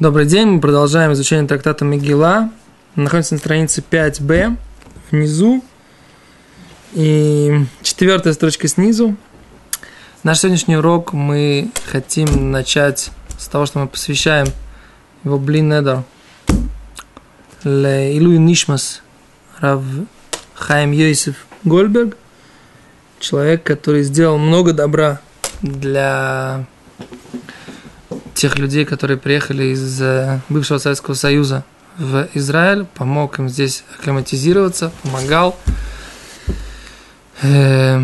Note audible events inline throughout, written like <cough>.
Добрый день, мы продолжаем изучение трактата Мегила. Находимся на странице 5b, внизу. И четвертая строчка снизу. Наш сегодняшний урок мы хотим начать с того, что мы посвящаем его Блин Недер Илуй Нишмас Рав Хайм Йосиф Гольберг. Человек, который сделал много добра для тех людей, которые приехали из э, бывшего Советского Союза в Израиль, помог им здесь акклиматизироваться, помогал. Э,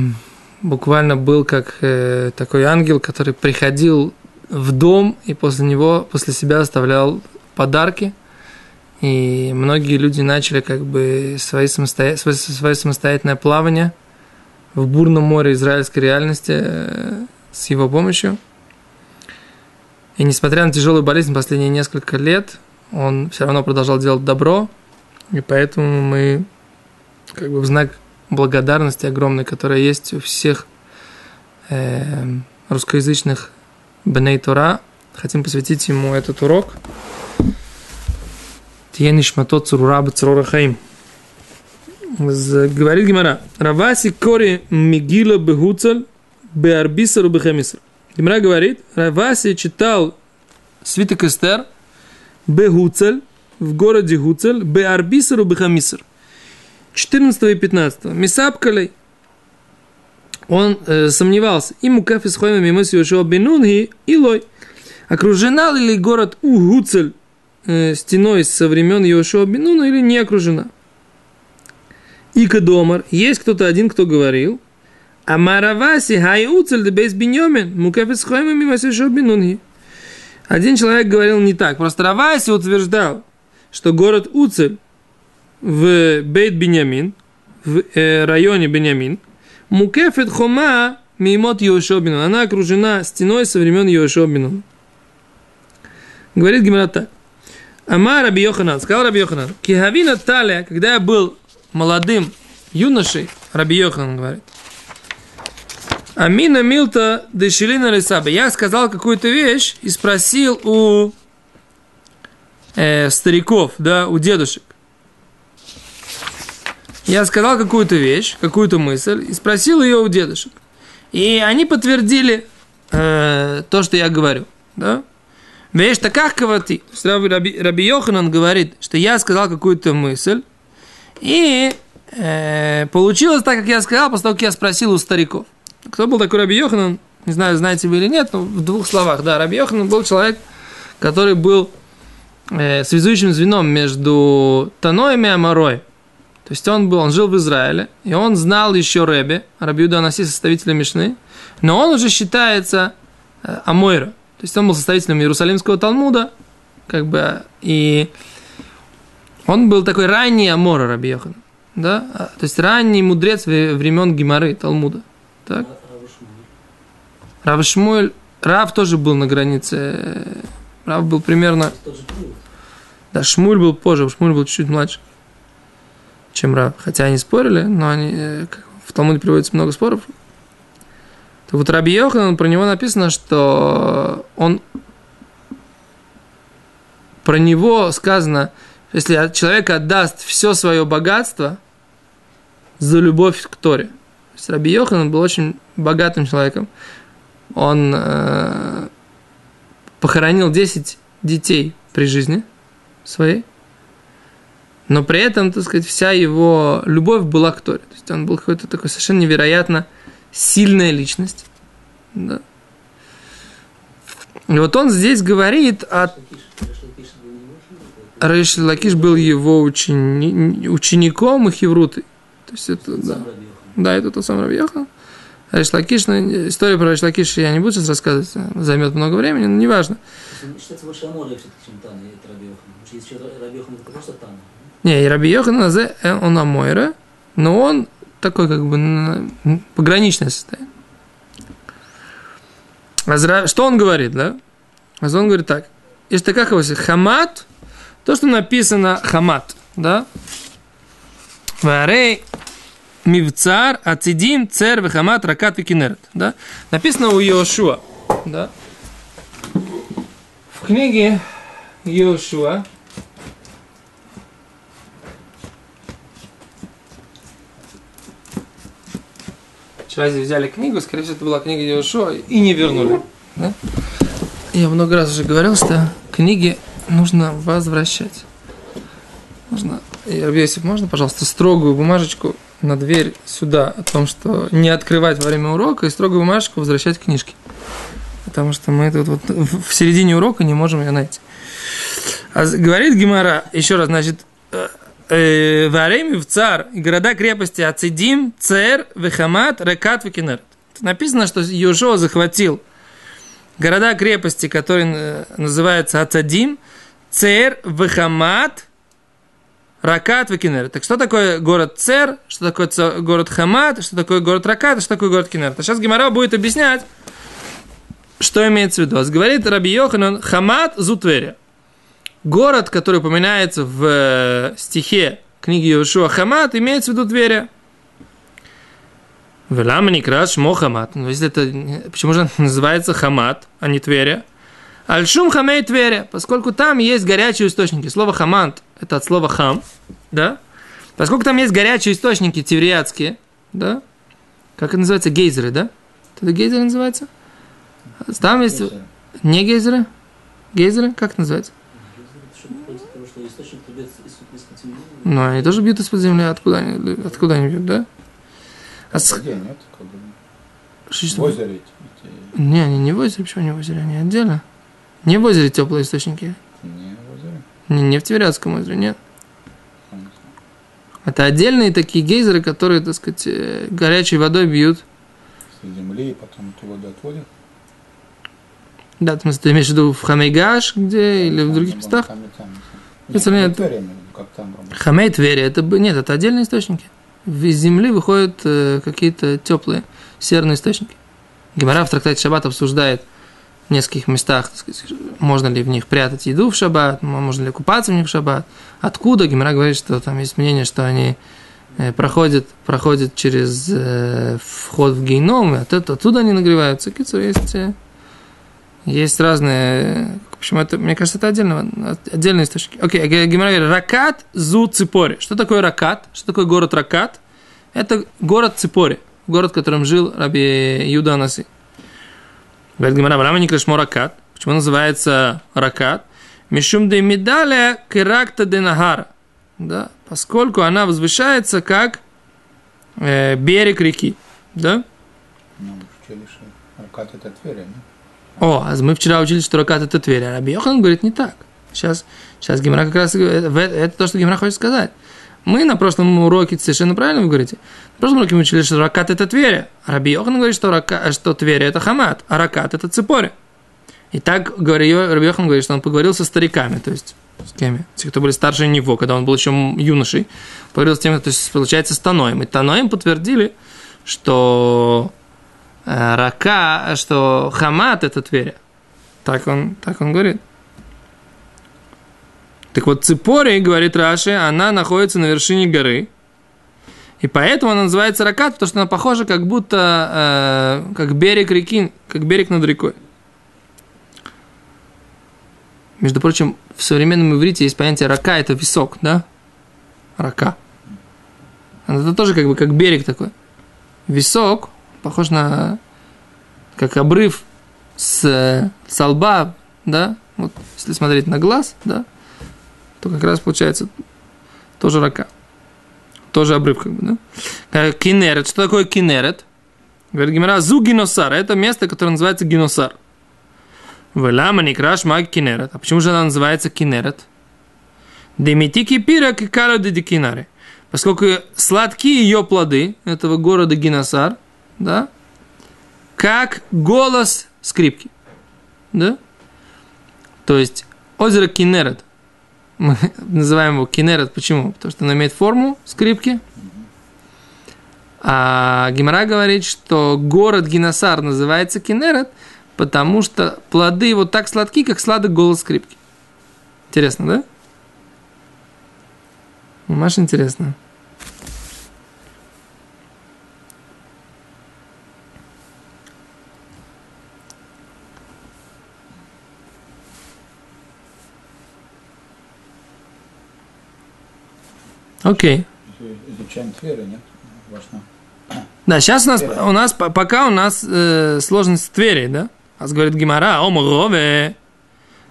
буквально был как э, такой ангел, который приходил в дом и после него, после себя оставлял подарки. И многие люди начали как бы свои самостоя... свое самостоятельное плавание в бурном море израильской реальности э, с его помощью – и несмотря на тяжелую болезнь последние несколько лет, он все равно продолжал делать добро. И поэтому мы как бы в знак благодарности огромной, которая есть у всех э, русскоязычных Беней Тора, хотим посвятить ему этот урок. Тиенишмато цурураба цурура хаим. Говорит Гимара, Раваси кори мигила бегуцель беарбисару бехемисар. Гимра говорит, Раваси читал свиток Эстер Бегуцель в городе Гуцель Беарбисару Бехамисар 14 и 15. Мисапкалей он э, сомневался, ему кафе с хоймами мимос Йошуа Бенунги и лой. Окружена ли город Угуцель э, стеной со времен Йошуа Бенуна или не окружена? Ика Домар, есть кто-то один, кто говорил, а Мараваси хай уцель де бейс биньомен, мукафес хойма мимас бинунги. Один человек говорил не так. Просто Раваси утверждал, что город Уцель в Бейт Беньямин, в э, районе Беньямин, Мукефет Хома Мимот Йошобину. Она окружена стеной со времен Йошобину. Говорит Гимара так. Ама Раби Йоханан, сказал Раби Йоханан, Кихавина Таля, когда я был молодым юношей, Раби Йоханан говорит, Амина Милта Дешилина Рисаба. Я сказал какую-то вещь и спросил у э, стариков, да, у дедушек. Я сказал какую-то вещь, какую-то мысль и спросил ее у дедушек. И они подтвердили э, то, что я говорю, да. Вещь такая кавати. Раби, Раби Йоханан говорит, что я сказал какую-то мысль, и э, получилось так, как я сказал, после того, как я спросил у стариков. Кто был такой Раби Йоханан? Не знаю, знаете вы или нет, но в двух словах. Да, Раби Йоханан был человек, который был э, связующим звеном между Таноем и Амарой. То есть он был, он жил в Израиле, и он знал еще Рэбе, Рабиуда Анаси, составителя Мишны, но он уже считается э, Амойра. То есть он был составителем Иерусалимского Талмуда, как бы, и он был такой ранний Амора Раби Йохан, да, а, то есть ранний мудрец времен Гимары, Талмуда. Так. Рав Рав тоже был на границе. Рав был примерно... Да, Шмуль был позже, Шмуль был чуть-чуть младше, чем Рав. Хотя они спорили, но они, э, в Талмуде приводится много споров. Так вот Раби Йохан, про него написано, что он про него сказано, если человек отдаст все свое богатство за любовь к Торе – есть Раби Йохан был очень богатым человеком. Он э, похоронил 10 детей при жизни своей, но при этом, так сказать, вся его любовь была к Торе. То есть он был какой-то такой совершенно невероятно сильная личность. Да. И вот он здесь говорит о... Рейш Лакиш был его учени... учеником и хеврутой. То есть это, да. Да, это тот самый Рабьеха. Решлакиш, ну, историю про Решлакиш я не буду сейчас рассказывать, займет много времени, но неважно. Считается больше Амора все-таки, чем Тана, это Рабьехан. Если Рабьехан, это просто Тана. Не, и Рабьехан, э, он Амойра, но он такой как бы пограничное состояние. Что он говорит, да? Он говорит так. Такая хамат, то, что написано хамат, да? Варей Мивцар, Ацидим, Цер, Вехамат, Ракат и Кинерет. Да? Написано у Иошуа. Да? В книге Йошуа. Вчера здесь взяли книгу, скорее всего, это была книга Йошуа, и не вернули. Да? Я много раз уже говорил, что книги нужно возвращать. Можно, Если можно, пожалуйста, строгую бумажечку на дверь сюда о том, что не открывать во время урока и строгую бумажку возвращать книжки. Потому что мы тут вот в середине урока не можем ее найти. А говорит Гимара, еще раз, значит, э, э, Вареми в цар, города крепости Ацидим, Цер, Вехамат, Рекат, Векинер. Написано, что Юшо захватил города крепости, которые э, называются Ацадим, Цер, Вехамат, Ракат, Векинер. Так что такое город Цер, что такое город Хамат, что такое город Ракат, что такое город Кинер. Сейчас Гимара будет объяснять, что имеется в виду. Говорит Раби Йоханан, Хамат Зутверия город, который упоминается в э, стихе книги Йошуа Хамат, имеется в виду Тверия. Велама не краш Мохамат. Ну, если это, почему же <laughs> называется Хамат, а не Тверия? Альшум хамей Тверия, поскольку там есть горячие источники. Слово хамант – это от слова хам, да? Поскольку там есть горячие источники тевриатские, да? Как это называется? Гейзеры, да? Это гейзеры называется? Там есть... Не гейзеры? Гейзеры? Как это называется? Ну, они тоже бьют из-под земли. Откуда они, откуда они бьют, да? А с... Воде нет? Что, в озере? Не, они не в озере. Почему не в озере? Они отдельно. Не в озере теплые источники. Не? Не, в Тверятском озере, нет. Это отдельные такие гейзеры, которые, так сказать, э, горячей водой бьют. С земли, и потом эту воду отводят? Да, в смысле, ты имеешь в виду в Хамейгаш, где, или в других местах? Если нет, Хамей Твери, это нет, это отдельные источники. Из земли выходят э, какие-то теплые серные источники. Гемора в трактате Шаббат обсуждает в нескольких местах, можно ли в них прятать еду в шаббат, можно ли купаться в них в шаббат. Откуда? Гемора говорит, что там есть мнение, что они э, проходят, проходят через э, вход в гейном, и от, оттуда они нагреваются. Кицур есть, э, есть разные общем, это, мне кажется, это отдельно, отдельный источник. Окей, okay, Гимара говорит, Ракат зу Ципори. Что такое Ракат? Что такое город Ракат? Это город Ципори, город, в котором жил Раби Юда Анаси. Говорит Гимара, Рама не крышмо Ракат. Почему называется Ракат? Мишум де медаля керакта де нагара. Да, поскольку она возвышается как э, берег реки. Да? Ну, Ракат это Тверь, не? О, а мы вчера учили, что ракат это Тверь, а Раби Йохан говорит не так. Сейчас, сейчас Гимра как раз, это, это то, что Гимра хочет сказать. Мы на прошлом уроке, совершенно правильно вы говорите, на прошлом уроке мы учили, что ракат это Тверь, а Раби Йохан говорит, что, рака, что Тверь это Хамат, а ракат это Цепори. И так говорит, Раби Йохан говорит, что он поговорил со стариками, то есть с кем? Те, кто были старше него, когда он был еще юношей. Поговорил с теми, то есть, получается, с Таноем. И Таноем подтвердили, что Э, рака, что хамат это Тверь. Так он, так он говорит. Так вот, Ципори, говорит Раши, она находится на вершине горы. И поэтому она называется ракат, потому что она похожа как будто э, как берег реки, как берег над рекой. Между прочим, в современном иврите есть понятие рака, это висок, да? Рака. Это тоже как бы как берег такой. Висок, похож на как обрыв с, с лба, да, вот если смотреть на глаз, да, то как раз получается тоже рака. Тоже обрыв, как бы, да. Кинерет. Что такое кинерет? Говорит Гимара, зу гиносар. Это место, которое называется гиносар. Велама не краш маг кинерет. А почему же она называется кинерет? Демитики пира кикаро дедикинаре. Поскольку сладкие ее плоды этого города Гиносар – да, как голос скрипки. Да? То есть озеро Кинерет, мы <laughs> называем его Кинерет, почему? Потому что оно имеет форму скрипки. А Гимара говорит, что город Гиносар называется Кинерет, потому что плоды его так сладки, как сладок голос скрипки. Интересно, да? Маш интересно. Окей. Изучаем Тверь, нет? Важно. Да, сейчас у нас, у нас по- пока у нас э, сложность Твери, да? А говорит Гимара, ома рове.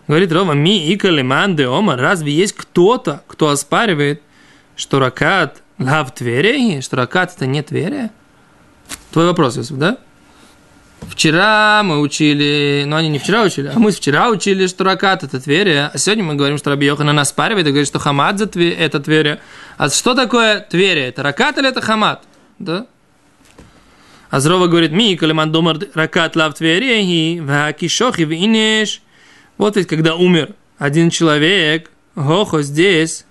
Говорит Рова, ми и калиманды, ома, разве есть кто-то, кто оспаривает, что ракат лав Твери, что ракат это не Твери? Твой вопрос, Иосиф, да? Вчера мы учили, ну они не вчера учили, а мы вчера учили, что ракат это Тверия, а сегодня мы говорим, что Раби Йохана нас спаривает и говорит, что хамад это Тверия. А что такое Тверия? Это ракат или это хамад? Да? А Зрова говорит, ми, калиман домар ракат лав Тверия, вакишохи винеш. Вот ведь когда умер один человек, гохо здесь,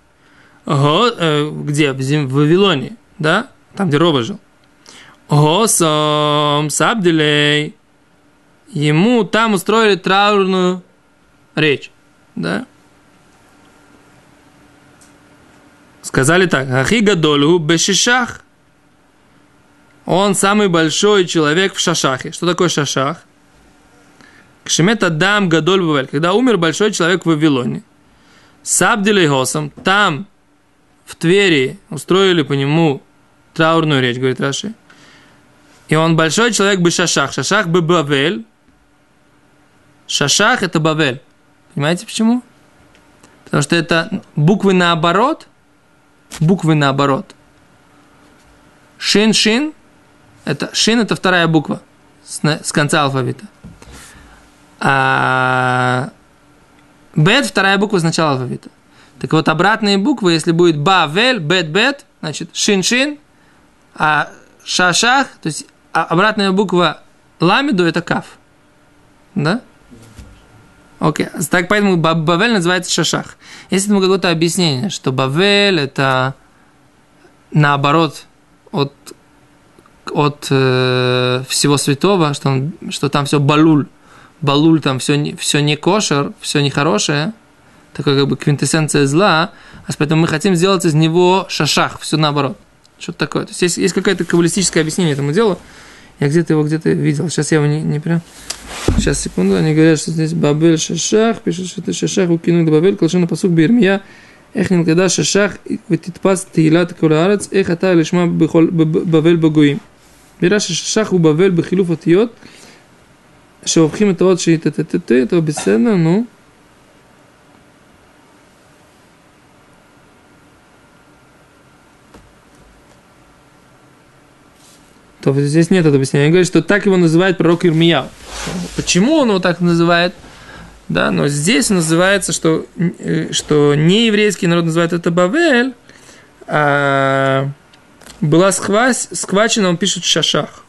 го, э, где? В, Вавилоне, да? Там, где Рова жил. Госом Сабдилей. Ему там устроили траурную речь. Да? Сказали так. Ахи гадолу бешишах. Он самый большой человек в Шашахе. Что такое Шашах? Кшемет Адам Гадоль Бавель. Когда умер большой человек в Вавилоне. Сабдилей Госом. Там, в Твери, устроили по нему траурную речь, говорит Раши. И он большой человек бы Шашах. Шашах бы Бавель. Шашах это Бавель. Понимаете почему? Потому что это буквы наоборот. Буквы наоборот. Шин шин. Это шин это вторая буква с, с конца алфавита. А бет вторая буква с начала алфавита. Так вот, обратные буквы, если будет бавель, бет бет, значит шин шин, а шашах, то есть а- обратная буква ламиду это каф. Да? Окей. Так поэтому ба- Бавель называется шашах. Есть этому какое-то объяснение, что Бавель это наоборот от, от э, всего святого, что, он, что там все балуль. Балуль там все, все не кошер, все нехорошее. Такое как бы квинтэссенция зла. А поэтому мы хотим сделать из него шашах, все наоборот. Что-то такое. То есть есть, есть какое-то каббалистическое объяснение этому делу. Я где-то его где-то видел. Сейчас я его не, не прям... Сейчас, секунду. Они говорят, что здесь Бабель Шашах, пишет, что это Шашах, укинул Бабель, Калшина Пасук, Бирмия, Эхнил когда Шашах, Ветитпас Тилат Кулаарец, Эхата Лишма Бабель Багуим. Бира Шашах у Бабель Бахилуф Атиот, Шавхим это вот, это бесценно, ну... Но... То здесь нет этого объяснения. Они говорят, что так его называет пророк Ирмияу. Почему он его так называет? Да, но здесь называется, что, э, что не еврейский народ называет это Бавель, а была схвась, схвачена, он пишет Шашах.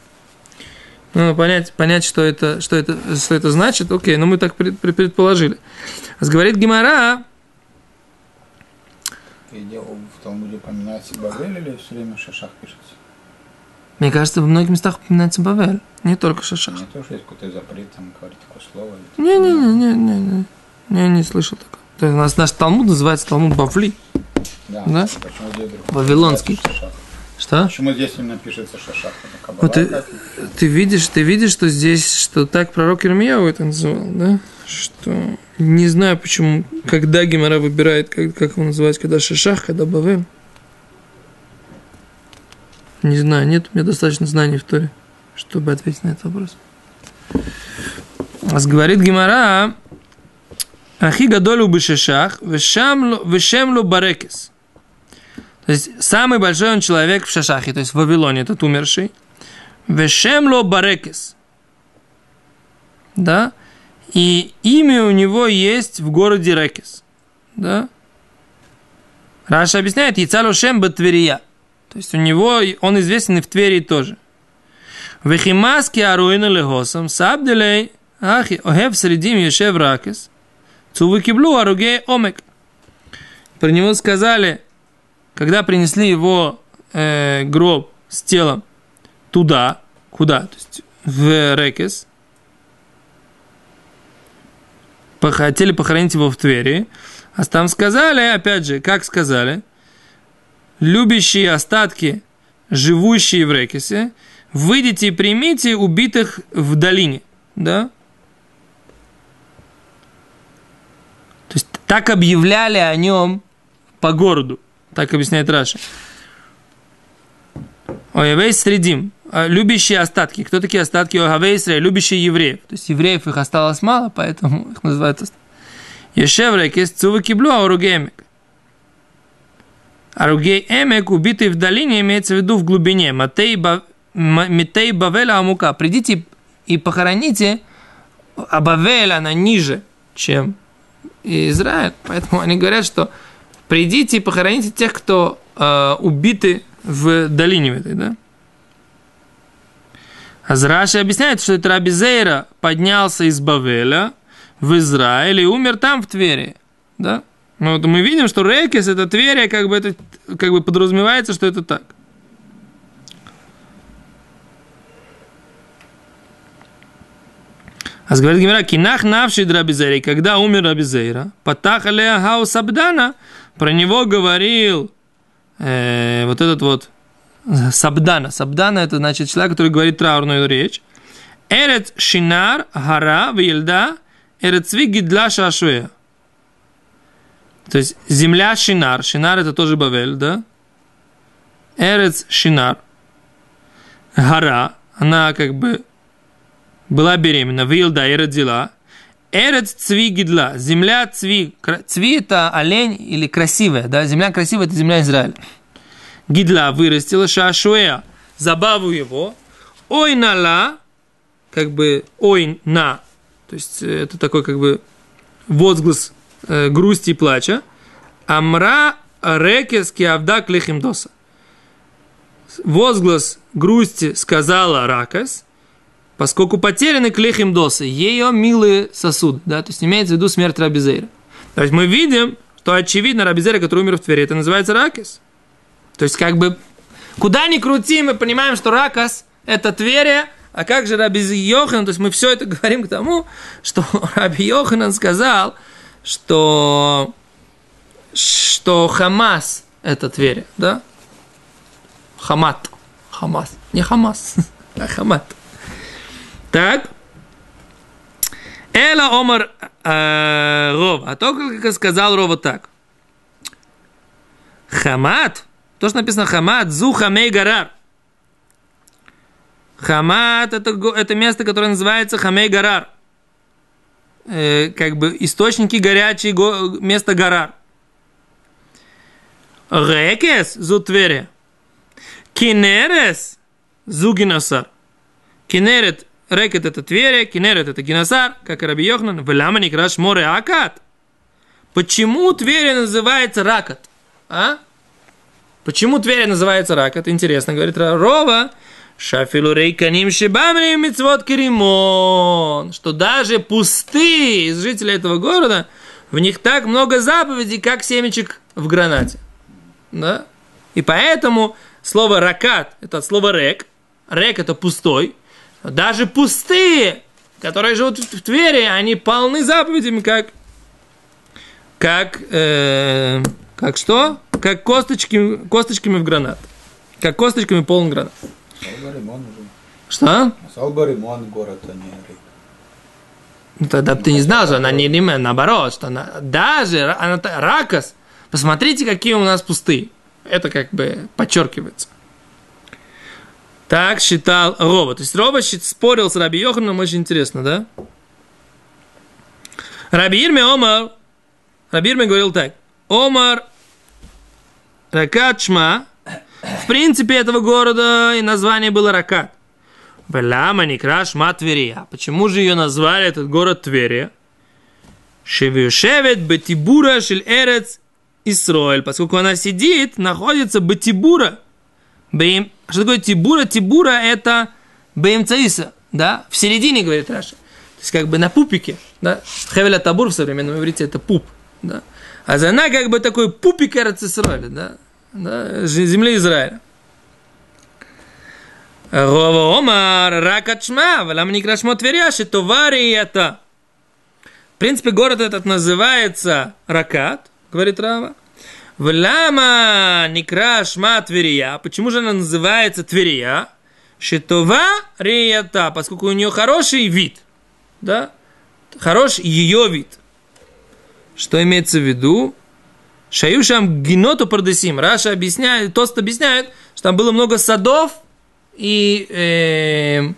Ну, понять, понять что, это, что, это, что это значит, окей, но мы так пред- пред- предположили. Говорит Гимара, Где в Талмуде упоминается Бавель или все время Шашах пишется? Мне кажется, в многих местах упоминается Бавель, не только Шашах. У меня тоже есть какой-то запрет там говорить такое слово. или- Не-не-не, не, не слышал такого. То есть у нас наш Талмуд называется Талмуд Бавли. Да. Да? Вавилонский. Что? Почему здесь именно пишется Шашах? Это Каббала Вот ты-? Ты видишь, ты видишь, что здесь, что так пророк Ирмияу это называл, да? Что не знаю почему, когда Гимара выбирает, как, как его называть, когда Шашах, когда Бавем. Не знаю, нет у меня достаточно знаний в Торе, чтобы ответить на этот вопрос. Говорит Гимара, Ахи гадолю бешешах, вешемлу барекес. То есть самый большой он человек в Шашахе, то есть в Вавилоне, этот умерший. Вешемло барекес. Да? И имя у него есть в городе Рекес. Да? Раша объясняет, Яцалу Шем Батверия. То есть у него, он известен и в Твери тоже. Вехимаски аруина легосом, сабделей, ахи, огев средим ешев ракес, цувыкиблу аруге омек. Про него сказали, когда принесли его э, гроб с телом туда, куда, то есть в Рекес, хотели похоронить его в Твери, а там сказали, опять же, как сказали, любящие остатки, живущие в Рекесе, выйдите и примите убитых в долине, да? То есть так объявляли о нем по городу. Так объясняет Раша. Оявейс средим. А, Любящие остатки. Кто такие остатки? Оявейсре, любящие евреев. То есть евреев их осталось мало, поэтому <laughs> их называют остатки. Ешеврекес цува киблю ауругемик. Аругей эмек, убитый в долине, имеется в виду в глубине. Матей, ба, Митей Бавеля Амука. Придите и похороните, а Бавель, она ниже, чем Израиль. Поэтому они говорят, что придите и похороните тех, кто э, убиты в долине этой, да? Азраши объясняет, что это Раби поднялся из Бавеля в Израиль и умер там, в Твери, да? Ну, вот мы видим, что Рекес, это Тверия, как бы, это, как бы подразумевается, что это так. А говорит Гимера, кинах навший драбизейра, когда умер Рабизейра, патах алея хау сабдана, про него говорил э, вот этот вот сабдана. Сабдана это значит человек, который говорит траурную речь. Эрет шинар гара вильда эрет цви гидла шашуя. То есть земля шинар. Шинар это тоже Бавель, да? Эрец шинар. Гора. Она как бы была беременна, вилда и родила. Эрец цви гидла, земля цви. Цви это олень или красивая, да, земля красивая, это земля Израиля. Гидла вырастила шашуэа, забаву его. Ой нала, как бы ой на, то есть э, это такой как бы возглас э, грусти и плача. Амра рекес киавда клихимдоса. Возглас грусти сказала Ракас – поскольку потеряны клехим досы, ее милые сосуды, да, то есть имеется в виду смерть Рабизейра. То есть мы видим, что очевидно Рабизейра, который умер в Твери, это называется Ракис. То есть как бы куда ни крути, мы понимаем, что Ракас это Тверия, а как же Раби Йохан, то есть мы все это говорим к тому, что <laughs> Раби Йоханан сказал, что, что Хамас это Тверия, да? Хамат. Хамас. Не Хамас, <laughs> а Хамат. Так. Эла Омар э, Ров. А то, как сказал Рова так. Хамат. То, что написано Хамат, Зу Хамей Гарар. Хамат это, это место, которое называется Хамей Гарар. Э, как бы источники горячие, го, место Гарар. Рекес Зутвере. Кинерес Зугинасар. Кинерет Рекет это Тверия, Кинерет это Гинасар, как и Раби Йохнан, Велама Некраш море Акат. Почему Тверия называется Ракат? А? Почему Тверия называется Ракат? Интересно, говорит Рова. Шафилу рейканим шибамри мицвод керимон. Что даже пустые из жителей этого города, в них так много заповедей, как семечек в гранате. Да? И поэтому слово ракат, это от слова рек. Рек это пустой. Даже пустые, которые живут в Твери, они полны заповедями, как, как, э, как что? Как косточки, косточками в гранат. Как косточками полный гранат. Что? Салбаримон город, а не Рик. Ну, тогда ты не знал, что она не Римен, наоборот, что она даже она, Ракос, посмотрите, какие у нас пустые. Это как бы подчеркивается. Так считал Рова. То есть Рова спорил с Раби Йоханом, очень интересно, да? Раби Ирме Омар, Раби Ирме говорил так. Омар Ракат Шма, в принципе, этого города и название было Ракат. Велама Никра Шма Тверия. Почему же ее назвали этот город Тверия? Шевишевет Бетибура Шель Эрец Исроэль. Поскольку она сидит, находится Бетибура – Бейм, что такое тибура? Тибура это беймцаиса, да, в середине, говорит Раша. То есть как бы на пупике, да. Хевеля табур в современном иврите это пуп, да. А за она как бы такой пупик Израиля, да, да, земли Израиля. Рова Омар, Ракачма, Валам Никрашмо Тверяши, Товари это. В принципе, город этот называется Ракат, говорит Рава. Влама Никра Шма Тверия. Почему же она называется Тверия? Шитова Рията, поскольку у нее хороший вид. Да? Хорош ее вид. Что имеется в виду? Шаюшам гиноту пардесим. Раша объясняет, Тост объясняет, что там было много садов и э,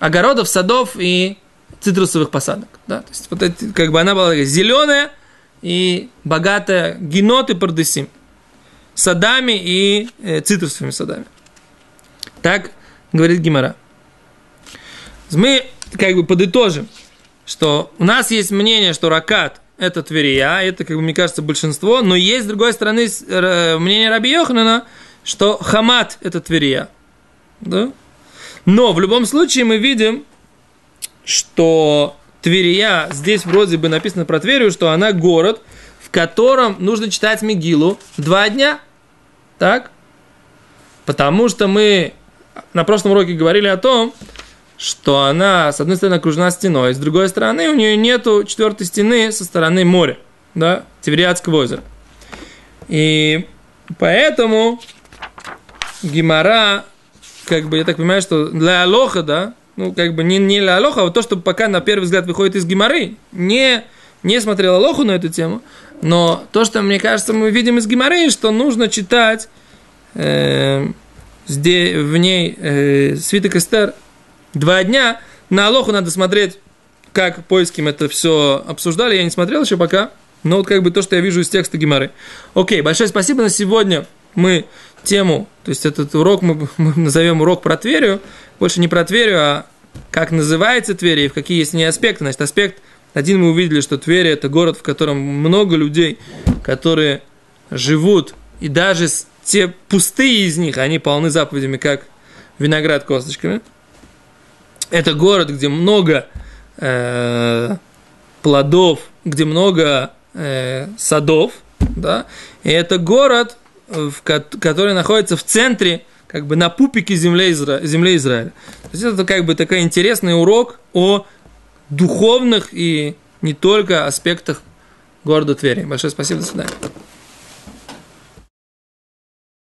огородов, садов и цитрусовых посадок. Да? То есть вот эти, как бы она была зеленая и богатая геноты пардесим. Садами и э, цитрусовыми садами. Так говорит Гимара. Мы как бы подытожим, что у нас есть мнение, что ракат – это Тверия, это, как бы, мне кажется, большинство, но есть, с другой стороны, мнение Раби Йоханана, что Хамат – это Тверия. Да? Но в любом случае мы видим, что Тверия, здесь вроде бы написано про Тверию, что она город, в котором нужно читать Мигилу два дня. Так? Потому что мы на прошлом уроке говорили о том, что она, с одной стороны, окружена стеной, с другой стороны, у нее нету четвертой стены со стороны моря, да, Тивериадского озера. И поэтому Гимара, как бы, я так понимаю, что для Алоха, да, ну, как бы не, не для Алоха, а вот то, что пока на первый взгляд выходит из Гимары, не, не смотрел Алоху на эту тему, но то, что, мне кажется, мы видим из Гимары, что нужно читать э, здесь, в ней э, свиток Эстер два дня. На Алоху надо смотреть, как поиским это все обсуждали. Я не смотрел еще пока. Но вот как бы то, что я вижу из текста Гимары. Окей, большое спасибо на сегодня. Мы тему, то есть этот урок мы, <laughs> мы назовем урок про Тверию. Больше не про Тверию, а как называется Тверь и в какие есть не аспекты. Значит, аспект один мы увидели, что Тверь это город, в котором много людей, которые живут, и даже те пустые из них, они полны заповедями, как виноград косточками. Это город, где много э, плодов, где много э, садов, да, и это город, в, который находится в центре, как бы на пупике земли, Изра... земли Израиля. То есть это как бы такой интересный урок о духовных и не только аспектах города Твери. Большое спасибо, до свидания.